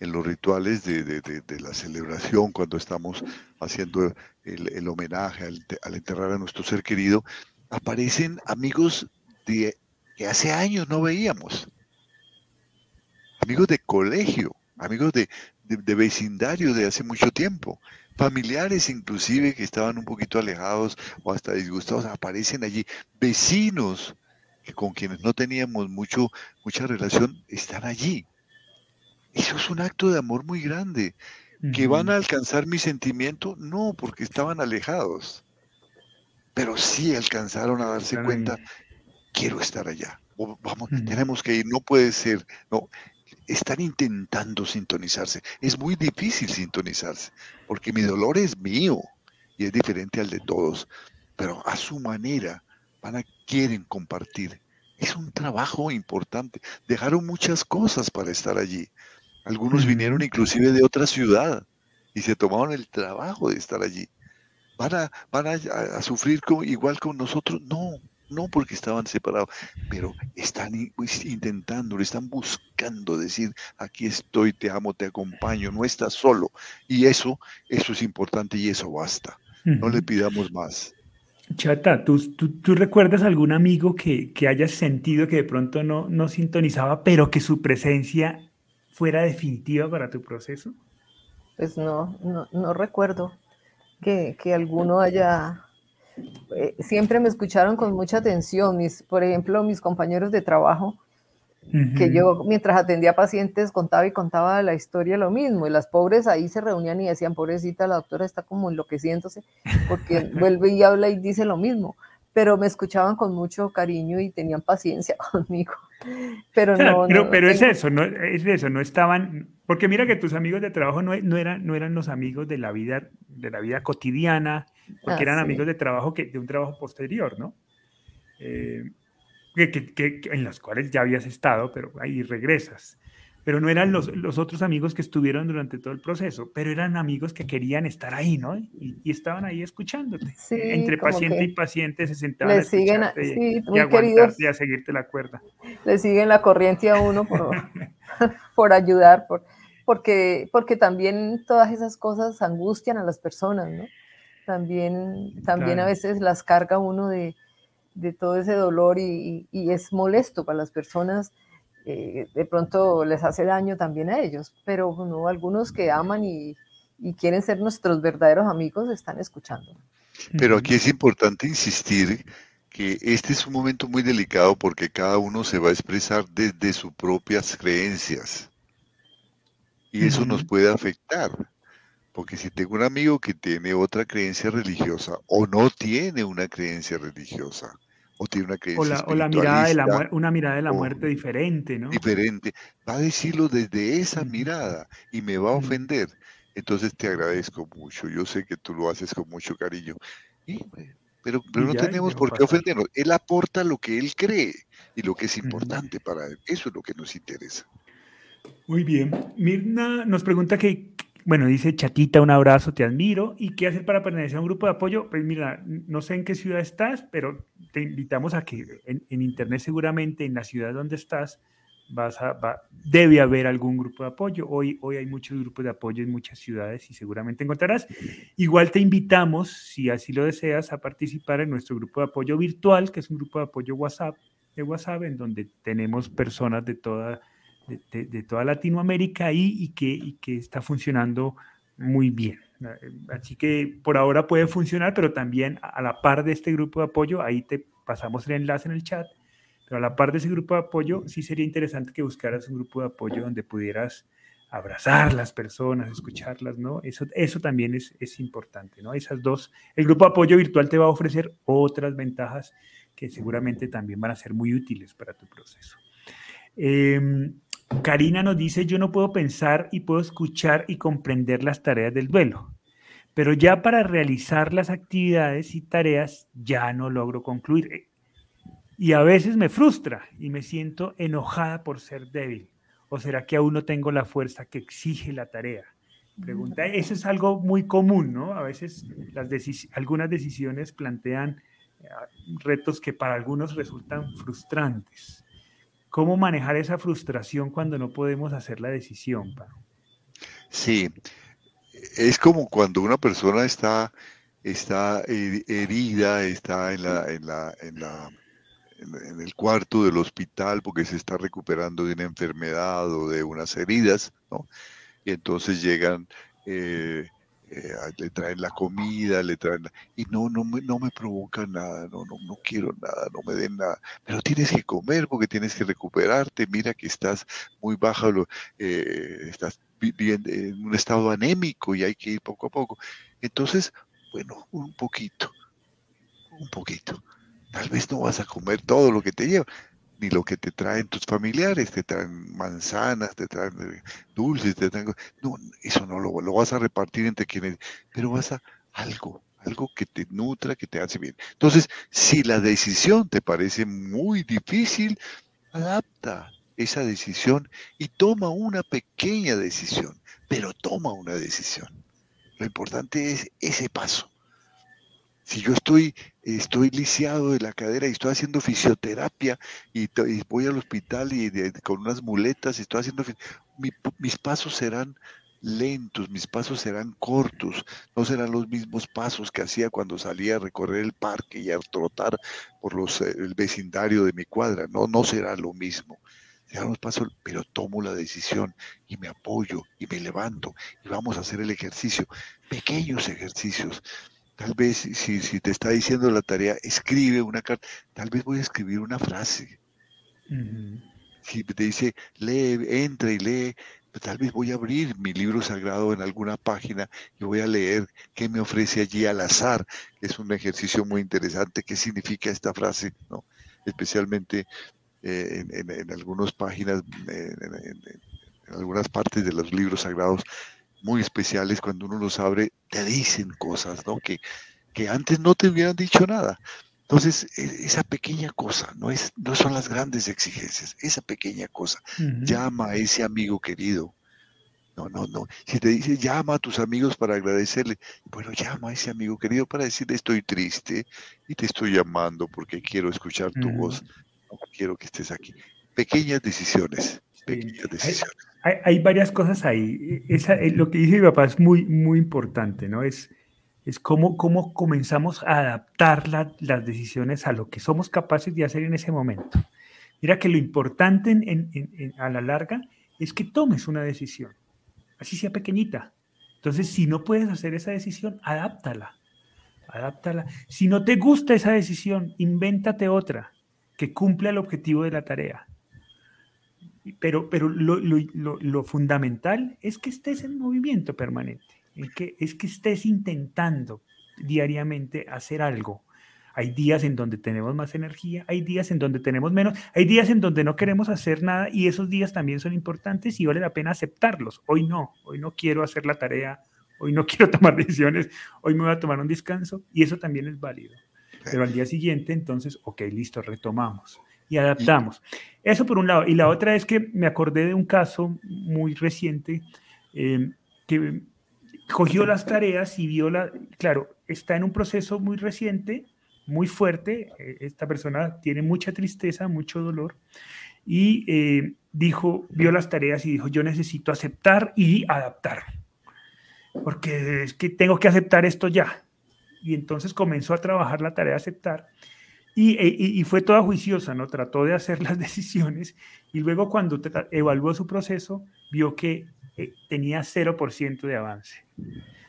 en los rituales de, la celebración, cuando estamos haciendo el, homenaje al, enterrar a nuestro ser querido, aparecen amigos de, que hace años no veíamos. Amigos de colegio, amigos de, de vecindario de hace mucho tiempo. Familiares inclusive que estaban un poquito alejados o hasta disgustados, aparecen allí. Vecinos que con quienes no teníamos mucho, mucha relación están allí. Eso es un acto de amor muy grande. ¿Que van a alcanzar mi sentimiento? No, porque estaban alejados. Pero sí alcanzaron a darse cuenta, quiero estar allá. vamos, tenemos que ir, no puede ser. No, están intentando sintonizarse. Es muy difícil sintonizarse, porque mi dolor es mío y es diferente al de todos, pero a su manera van a, quieren compartir. Es un trabajo importante. Dejaron muchas cosas para estar allí. Algunos vinieron inclusive de otra ciudad y se tomaron el trabajo de estar allí. ¿Van a, van a, sufrir igual con nosotros? No, no porque estaban separados, pero están pues, intentando, están buscando decir, aquí estoy, te amo, te acompaño, no estás solo. Y eso, eso es importante y eso basta. No le pidamos más. Chata, ¿tú, tú, recuerdas algún amigo que, que, hayas sentido que de pronto no, no sintonizaba, pero que su presencia fuera definitiva para tu proceso? Pues no, no, recuerdo que, que, alguno haya... Eh, siempre me escucharon con mucha atención, mis, por ejemplo, mis compañeros de trabajo que yo mientras atendía pacientes contaba y contaba la historia lo mismo, y las pobres ahí se reunían y decían, pobrecita, la doctora está como enloqueciéndose, porque vuelve y habla y dice lo mismo, pero me escuchaban con mucho cariño y tenían paciencia conmigo. Pero no, pero, es eso, no es eso, no estaban, porque mira que tus amigos de trabajo no, no, eran, no eran los amigos de la vida, de la vida cotidiana, porque eran amigos de trabajo que, de un trabajo posterior, ¿no? Eh, que, en las cuales ya habías estado, pero ahí regresas. Pero no eran los, los, otros amigos que estuvieron durante todo el proceso, pero eran amigos que querían estar ahí, ¿no? Y, estaban ahí escuchándote. Entre paciente y paciente se sentaban a siguen, sí, y, aguantarte y a seguirte la cuerda. Le siguen la corriente a uno por, por ayudar, por, porque, porque también todas esas cosas angustian a las personas, ¿no? También, también a veces las carga uno de, de todo ese dolor y, es molesto para las personas. Eh, de pronto les hace daño también a ellos, pero no, algunos que aman y, quieren ser nuestros verdaderos amigos están escuchando. Pero aquí es importante insistir que este es un momento muy delicado porque cada uno se va a expresar desde sus propias creencias. Y eso nos puede afectar. Porque si tengo un amigo que tiene otra creencia religiosa o no tiene una creencia religiosa, o tiene una creencia o la, mirada de la una mirada de la muerte diferente, ¿no? Diferente. Va a decirlo desde esa mirada y me va a ofender. Entonces te agradezco mucho. Yo sé que tú lo haces con mucho cariño. pero, pero no tenemos por qué ofendernos. Él aporta lo que él cree y lo que es importante para él. Eso es lo que nos interesa. Muy bien. Mirna nos pregunta que bueno, dice Chatita, un abrazo, te admiro. ¿Y qué hacer para pertenecer a un grupo de apoyo? Pues mira, no sé en qué ciudad estás, pero te invitamos a que en, internet seguramente en la ciudad donde estás vas a, debe haber algún grupo de apoyo. Hoy, hoy hay muchos grupos de apoyo en muchas ciudades y seguramente encontrarás. Igual te invitamos, si así lo deseas, a participar en nuestro grupo de apoyo virtual, que es un grupo de apoyo WhatsApp, de WhatsApp, en donde tenemos personas de toda de, toda Latinoamérica ahí y que, está funcionando muy bien. Así que por ahora puede funcionar, pero también a la par de este grupo de apoyo, ahí te pasamos el enlace en el chat, pero a la par de ese grupo de apoyo, sí sería interesante que buscaras un grupo de apoyo donde pudieras abrazar las personas, escucharlas, ¿no? Eso, eso también es, es importante, ¿no? Esas dos, el grupo de apoyo virtual te va a ofrecer otras ventajas que seguramente también van a ser muy útiles para tu proceso. Eh, Karina nos dice, yo no puedo pensar y puedo escuchar y comprender las tareas del duelo, pero ya para realizar las actividades y tareas ya no logro concluir. Y a veces me frustra y me siento enojada por ser débil. ¿O será que aún no tengo la fuerza que exige la tarea? Pregunta, eso es algo muy común, ¿no? A veces las algunas decisiones plantean eh, retos que para algunos resultan frustrantes. ¿Cómo manejar esa frustración cuando no podemos hacer la decisión? Sí, es como cuando una persona está, está herida, está en, la, en, la, en, la, en el cuarto del hospital porque se está recuperando de una enfermedad o de unas heridas, ¿no? Y entonces llegan eh, eh, le traen la comida, le traen y no, no me, no me provoca nada, no, no, no quiero nada, no me den nada, pero tienes que comer porque tienes que recuperarte, mira que estás muy baja, eh, estás viviendo en un estado anémico y hay que ir poco a poco. Entonces, bueno, un poquito, un poquito. Tal vez no vas a comer todo lo que te lleva, ni lo que te traen tus familiares, te traen manzanas, te traen eh, dulces, te traen... No, eso no lo, lo vas a repartir entre quienes, pero vas a algo, algo que te nutra, que te hace bien. Entonces, si la decisión te parece muy difícil, adapta esa decisión y toma una pequeña decisión, pero toma una decisión. Lo importante es ese paso. Si yo estoy, estoy lisiado de la cadera y estoy haciendo fisioterapia y, voy al hospital y con unas muletas y estoy haciendo, mis pasos serán lentos, mis pasos serán cortos, no serán los mismos pasos que hacía cuando salía a recorrer el parque y a trotar por los, eh, el vecindario de mi cuadra, no, no será lo mismo. Pero tomo la decisión y me apoyo y me levanto y vamos a hacer el ejercicio, pequeños ejercicios, Tal vez si, si te está diciendo la tarea, escribe una carta. Tal vez voy a escribir una frase. Si te dice, lee, entra y lee, pues tal vez voy a abrir mi libro sagrado en alguna página y voy a leer qué me ofrece allí al azar, es un ejercicio muy interesante, qué significa esta frase, ¿no? especialmente eh, en, algunas páginas, en, algunas partes de los libros sagrados muy especiales, cuando uno los abre, te dicen cosas ¿no? que, que antes no te hubieran dicho nada. Entonces, e, esa pequeña cosa, no, es, no son las grandes exigencias, esa pequeña cosa. Llama a ese amigo querido. No, no, no. Si te dice, llama a tus amigos para agradecerle, bueno, llama a ese amigo querido para decirle, estoy triste y te estoy llamando porque quiero escuchar tu voz, quiero que estés aquí. Pequeñas decisiones, Hay, varias cosas ahí. Esa, eh, lo que dice mi papá es muy, muy importante, ¿no? Es es cómo, cómo comenzamos a adaptar las decisiones a lo que somos capaces de hacer en ese momento. Mira que lo importante a la larga es que tomes una decisión, así sea pequeñita. Entonces, si no puedes hacer esa decisión, adáptala. Adáptala. Si no te gusta esa decisión, invéntate otra que cumpla el objetivo de la tarea. Pero, pero lo fundamental es que estés en movimiento permanente es que, es que estés intentando diariamente hacer algo. Hay días en donde tenemos más energía, hay días en donde tenemos menos, hay días en donde no queremos hacer nada y esos días también son importantes y vale la pena aceptarlos. Hoy no, hoy no quiero hacer la tarea, hoy no quiero tomar decisiones, hoy me voy a tomar un descanso y eso también es válido. Pero al día siguiente, entonces, ok, listo, retomamos y adaptamos. Eso por un lado. Y la otra es que me acordé de un caso muy reciente eh, que cogió las tareas y vio la, claro, está en un proceso muy reciente, muy fuerte, eh, esta persona tiene mucha tristeza, mucho dolor, y eh, dijo, vio las tareas y dijo, yo necesito aceptar y adaptar, porque es que tengo que aceptar esto ya. Y entonces comenzó a trabajar la tarea de aceptar y, e, y, fue toda juiciosa, ¿no? Trató de hacer las decisiones y luego cuando evaluó su proceso, vio que eh, tenía 0% de avance.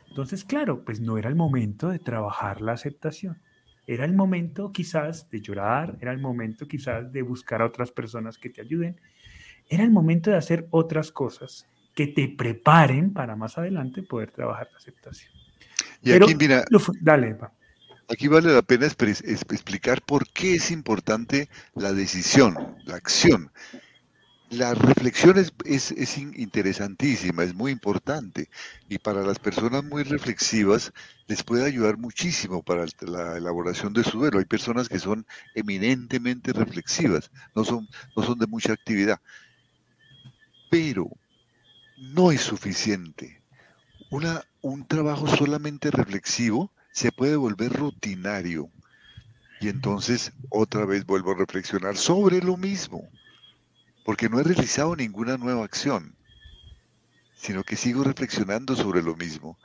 Entonces, claro, pues no era el momento de trabajar la aceptación. Era el momento quizás de llorar, era el momento quizás de buscar a otras personas que te ayuden, era el momento de hacer otras cosas que te preparen para más adelante poder trabajar la aceptación. Y aquí, mira, dale, aquí vale la pena explicar por qué es importante la decisión, la acción. La reflexión es, interesantísima, es muy importante y para las personas muy reflexivas les puede ayudar muchísimo para la elaboración de su duelo. Hay personas que son eminentemente reflexivas, no son, no son de mucha actividad, pero no es suficiente. Una, un trabajo solamente reflexivo se puede volver rutinario y entonces otra vez vuelvo a reflexionar sobre lo mismo porque no he realizado ninguna nueva acción, sino que sigo reflexionando sobre lo mismo.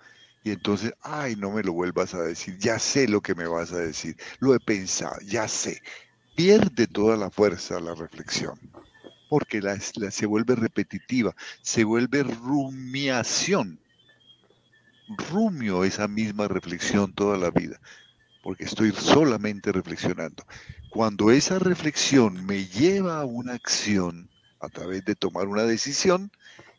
Y entonces, ay, no me lo vuelvas a decir, ya sé lo que me vas a decir, lo he pensado, ya sé. Pierde toda la fuerza la reflexión, porque la, se vuelve repetitiva, se vuelve rumiación. Rumio esa misma reflexión toda la vida, porque estoy solamente reflexionando. Cuando esa reflexión me lleva a una acción, a través de tomar una decisión,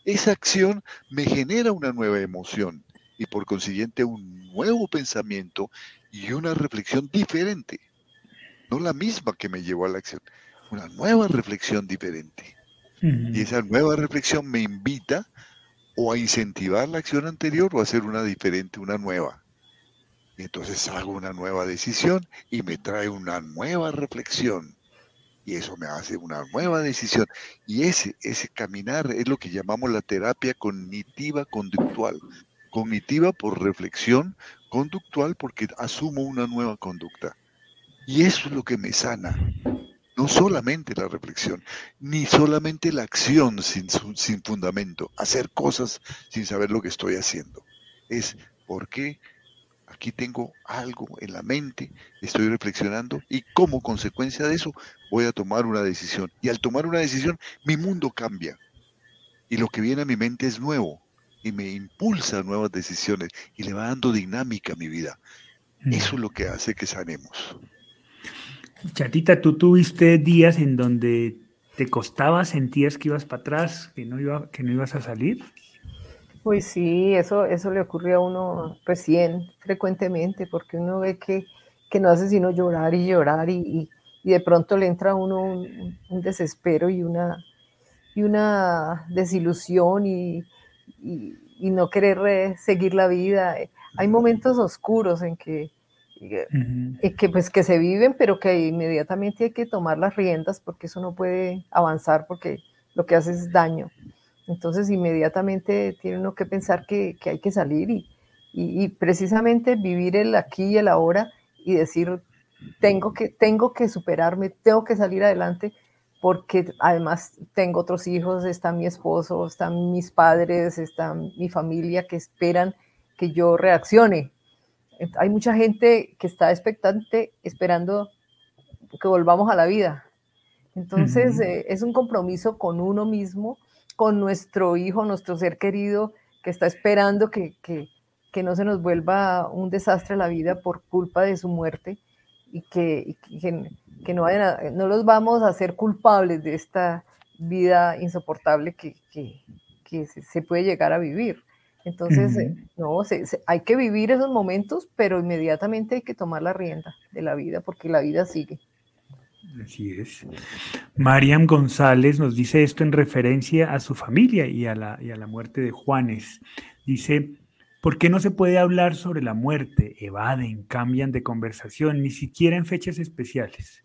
esa acción me genera una nueva emoción y por consiguiente un nuevo pensamiento y una reflexión diferente. No la misma que me llevó a la acción, una nueva reflexión diferente. Y esa nueva reflexión me invita o a incentivar la acción anterior o a hacer una diferente, una nueva. Entonces hago una nueva decisión y me trae una nueva reflexión y eso me hace una nueva decisión. Y ese, ese caminar es lo que llamamos la terapia cognitiva conductual. Cognitiva por reflexión, conductual porque asumo una nueva conducta. Y eso es lo que me sana. No solamente la reflexión, ni solamente la acción sin, sin fundamento, hacer cosas sin saber lo que estoy haciendo. Es por qué aquí tengo algo en la mente, estoy reflexionando y como consecuencia de eso voy a tomar una decisión. Y al tomar una decisión, mi mundo cambia. Y lo que viene a mi mente es nuevo y me impulsa a nuevas decisiones y le va dando dinámica a mi vida. Mm. Eso es lo que hace que sanemos. Chatita, tú tuviste días en donde ¿Te costaba, sentías que ibas para atrás, que no, iba, que no ibas a salir? Pues sí, eso, eso le ocurre a uno recién, frecuentemente, porque uno ve que, que no hace sino llorar y llorar y, y, de pronto le entra a uno un, un, desespero y una, y una desilusión y, y, y no querer seguir la vida. Hay momentos oscuros en que, y que pues que se viven, pero que inmediatamente hay que tomar las riendas porque eso no puede avanzar porque lo que hace es daño. Entonces inmediatamente tiene uno que pensar que, que hay que salir y, y, precisamente vivir el aquí y el ahora y decir, tengo que, tengo que superarme, tengo que salir adelante porque además tengo otros hijos, está mi esposo, están mis padres, está mi familia que esperan que yo reaccione hay mucha gente que está expectante esperando que volvamos a la vida. Entonces, eh, es un compromiso con uno mismo, con nuestro hijo, nuestro ser querido, que está esperando que, que, que no se nos vuelva un desastre la vida por culpa de su muerte y que, que, no, vayan no los vamos a hacer culpables de esta vida insoportable que, que se puede llegar a vivir. Entonces, eh, no, hay que vivir esos momentos, pero inmediatamente hay que tomar la rienda de la vida porque la vida sigue. Así es. Mariam González nos dice esto en referencia a su familia y a la, y a la muerte de Juanes. Dice, ¿por qué no se puede hablar sobre la muerte? Evaden, cambian de conversación, ni siquiera en fechas especiales.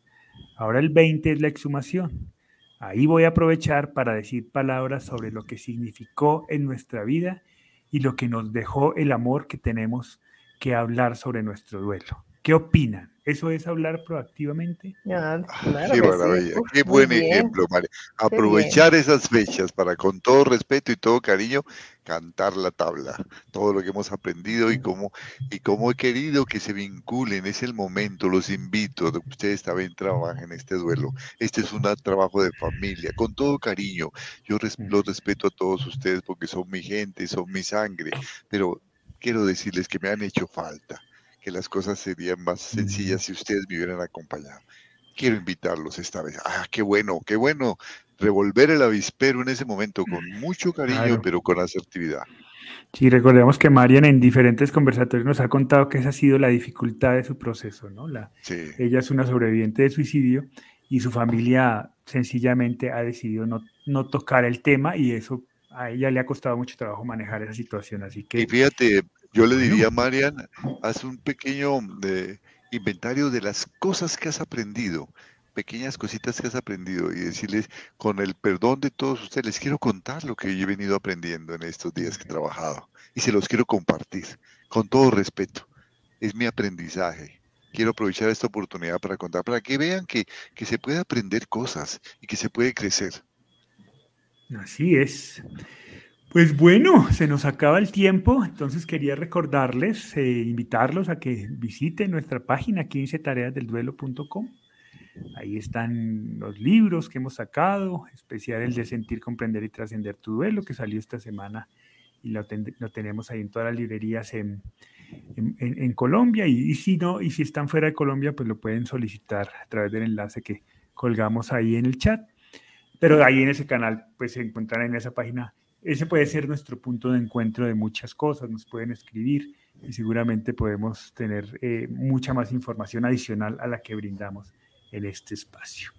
Ahora el 20 es la exhumación. Ahí voy a aprovechar para decir palabras sobre lo que significó en nuestra vida y lo que nos dejó el amor que tenemos que hablar sobre nuestro duelo. ¿Qué opinan? ¿Eso es hablar proactivamente? Ah, qué maravilla, qué buen ejemplo, María. Aprovechar esas fechas para, con todo respeto y todo cariño, cantar la tabla, todo lo que hemos aprendido y cómo, y cómo he querido que se vinculen, es el momento, los invito, ustedes también trabajen este duelo, este es un trabajo de familia, con todo cariño, yo los respeto a todos ustedes porque son mi gente, son mi sangre, pero quiero decirles que me han hecho falta que las cosas serían más sencillas si ustedes me hubieran acompañado. Quiero invitarlos esta vez. Ah, qué bueno, qué bueno. Revolver el avispero en ese momento con mucho cariño, pero con asertividad. Sí, recordemos que Marian en diferentes conversatorios nos ha contado que esa ha sido la dificultad de su proceso, ¿no? La, Ella es una sobreviviente de suicidio y su familia sencillamente ha decidido no, no tocar el tema y eso a ella le ha costado mucho trabajo manejar esa situación. Así que. Y fíjate, yo le diría, Marian, haz un pequeño de, inventario de las cosas que has aprendido, pequeñas cositas que has aprendido y decirles, con el perdón de todos ustedes, les quiero contar lo que yo he venido aprendiendo en estos días que he trabajado y se los quiero compartir con todo respeto. Es mi aprendizaje. Quiero aprovechar esta oportunidad para contar, para que vean que, que se puede aprender cosas y que se puede crecer. Así es. Pues bueno, se nos acaba el tiempo, entonces quería recordarles, eh, invitarlos a que visiten nuestra página 15tareasdelduelo.com. Ahí están los libros que hemos sacado, especial el de Sentir, Comprender y Trascender tu Duelo, que salió esta semana y lo, tenemos ahí en todas las librerías en, Colombia. Y, y, si no, y si están fuera de Colombia, pues lo pueden solicitar a través del enlace que colgamos ahí en el chat. Pero ahí en ese canal, pues se encuentran en esa página ese puede ser nuestro punto de encuentro de muchas cosas, nos pueden escribir y seguramente podemos tener eh, mucha más información adicional a la que brindamos en este espacio.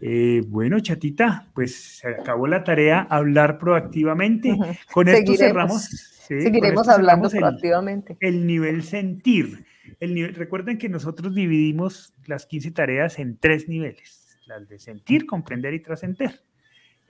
Eh, bueno, chatita, pues se acabó la tarea, hablar proactivamente. Con esto cerramos. seguiremos hablando proactivamente. El, nivel sentir. El nivel, recuerden que nosotros dividimos las 15 tareas en tres niveles, las de sentir, comprender y trascender.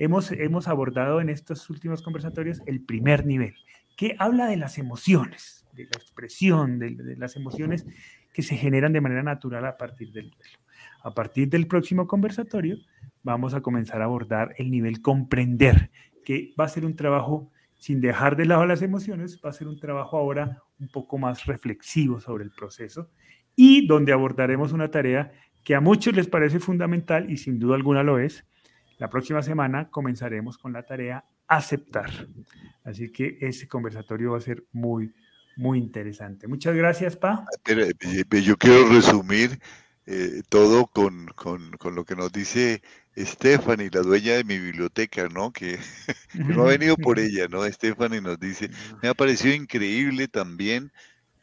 Hemos, hemos abordado en estos últimos conversatorios el primer nivel, que habla de las emociones, de la expresión, de, las emociones que se generan de manera natural a partir del duelo. A partir del próximo conversatorio vamos a comenzar a abordar el nivel comprender, que va a ser un trabajo sin dejar de lado las emociones, va a ser un trabajo ahora un poco más reflexivo sobre el proceso y donde abordaremos una tarea que a muchos les parece fundamental y sin duda alguna lo es, la próxima semana comenzaremos con la tarea aceptar. Así que ese conversatorio va a ser muy, muy interesante. Muchas gracias, Pa. Pero, yo quiero resumir eh, todo con, lo que nos dice Stephanie, la dueña de mi biblioteca, ¿no? Que, no ha venido por ella, ¿no? Stephanie nos dice, me ha parecido increíble también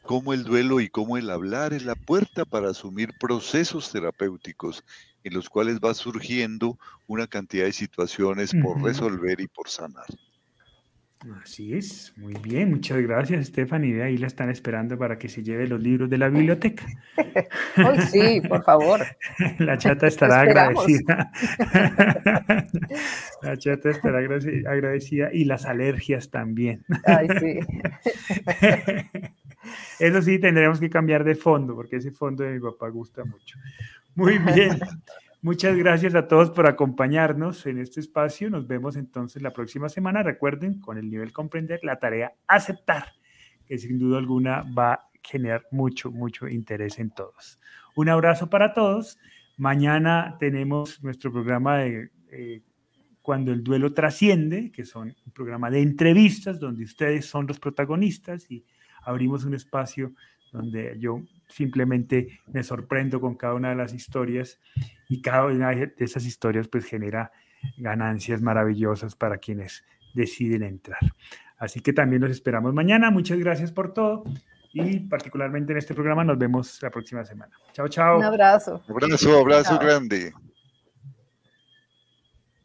cómo el duelo y cómo el hablar es la puerta para asumir procesos terapéuticos en los cuales va surgiendo una cantidad de situaciones por resolver y por sanar. Así es, muy bien, muchas gracias Stephanie. Ahí la están esperando para que se lleve los libros de la biblioteca. Hoy sí, por favor. La chata estará agradecida. La chata estará agradecida y las alergias también. Ay, sí. Eso sí, tendremos que cambiar de fondo, porque ese fondo de mi papá gusta mucho. Muy bien. Muchas gracias a todos por acompañarnos en este espacio. Nos vemos entonces la próxima semana. Recuerden, con el nivel comprender, la tarea aceptar, que sin duda alguna va a generar mucho, mucho interés en todos. Un abrazo para todos. Mañana tenemos nuestro programa de eh, Cuando el duelo trasciende, que son un programa de entrevistas donde ustedes son los protagonistas y abrimos un espacio donde yo simplemente me sorprendo con cada una de las historias y cada una de esas historias pues genera ganancias maravillosas para quienes deciden entrar. Así que también los esperamos mañana. Muchas gracias por todo y particularmente en este programa nos vemos la próxima semana. Chao, chao. Un abrazo. Un abrazo, abrazo grande.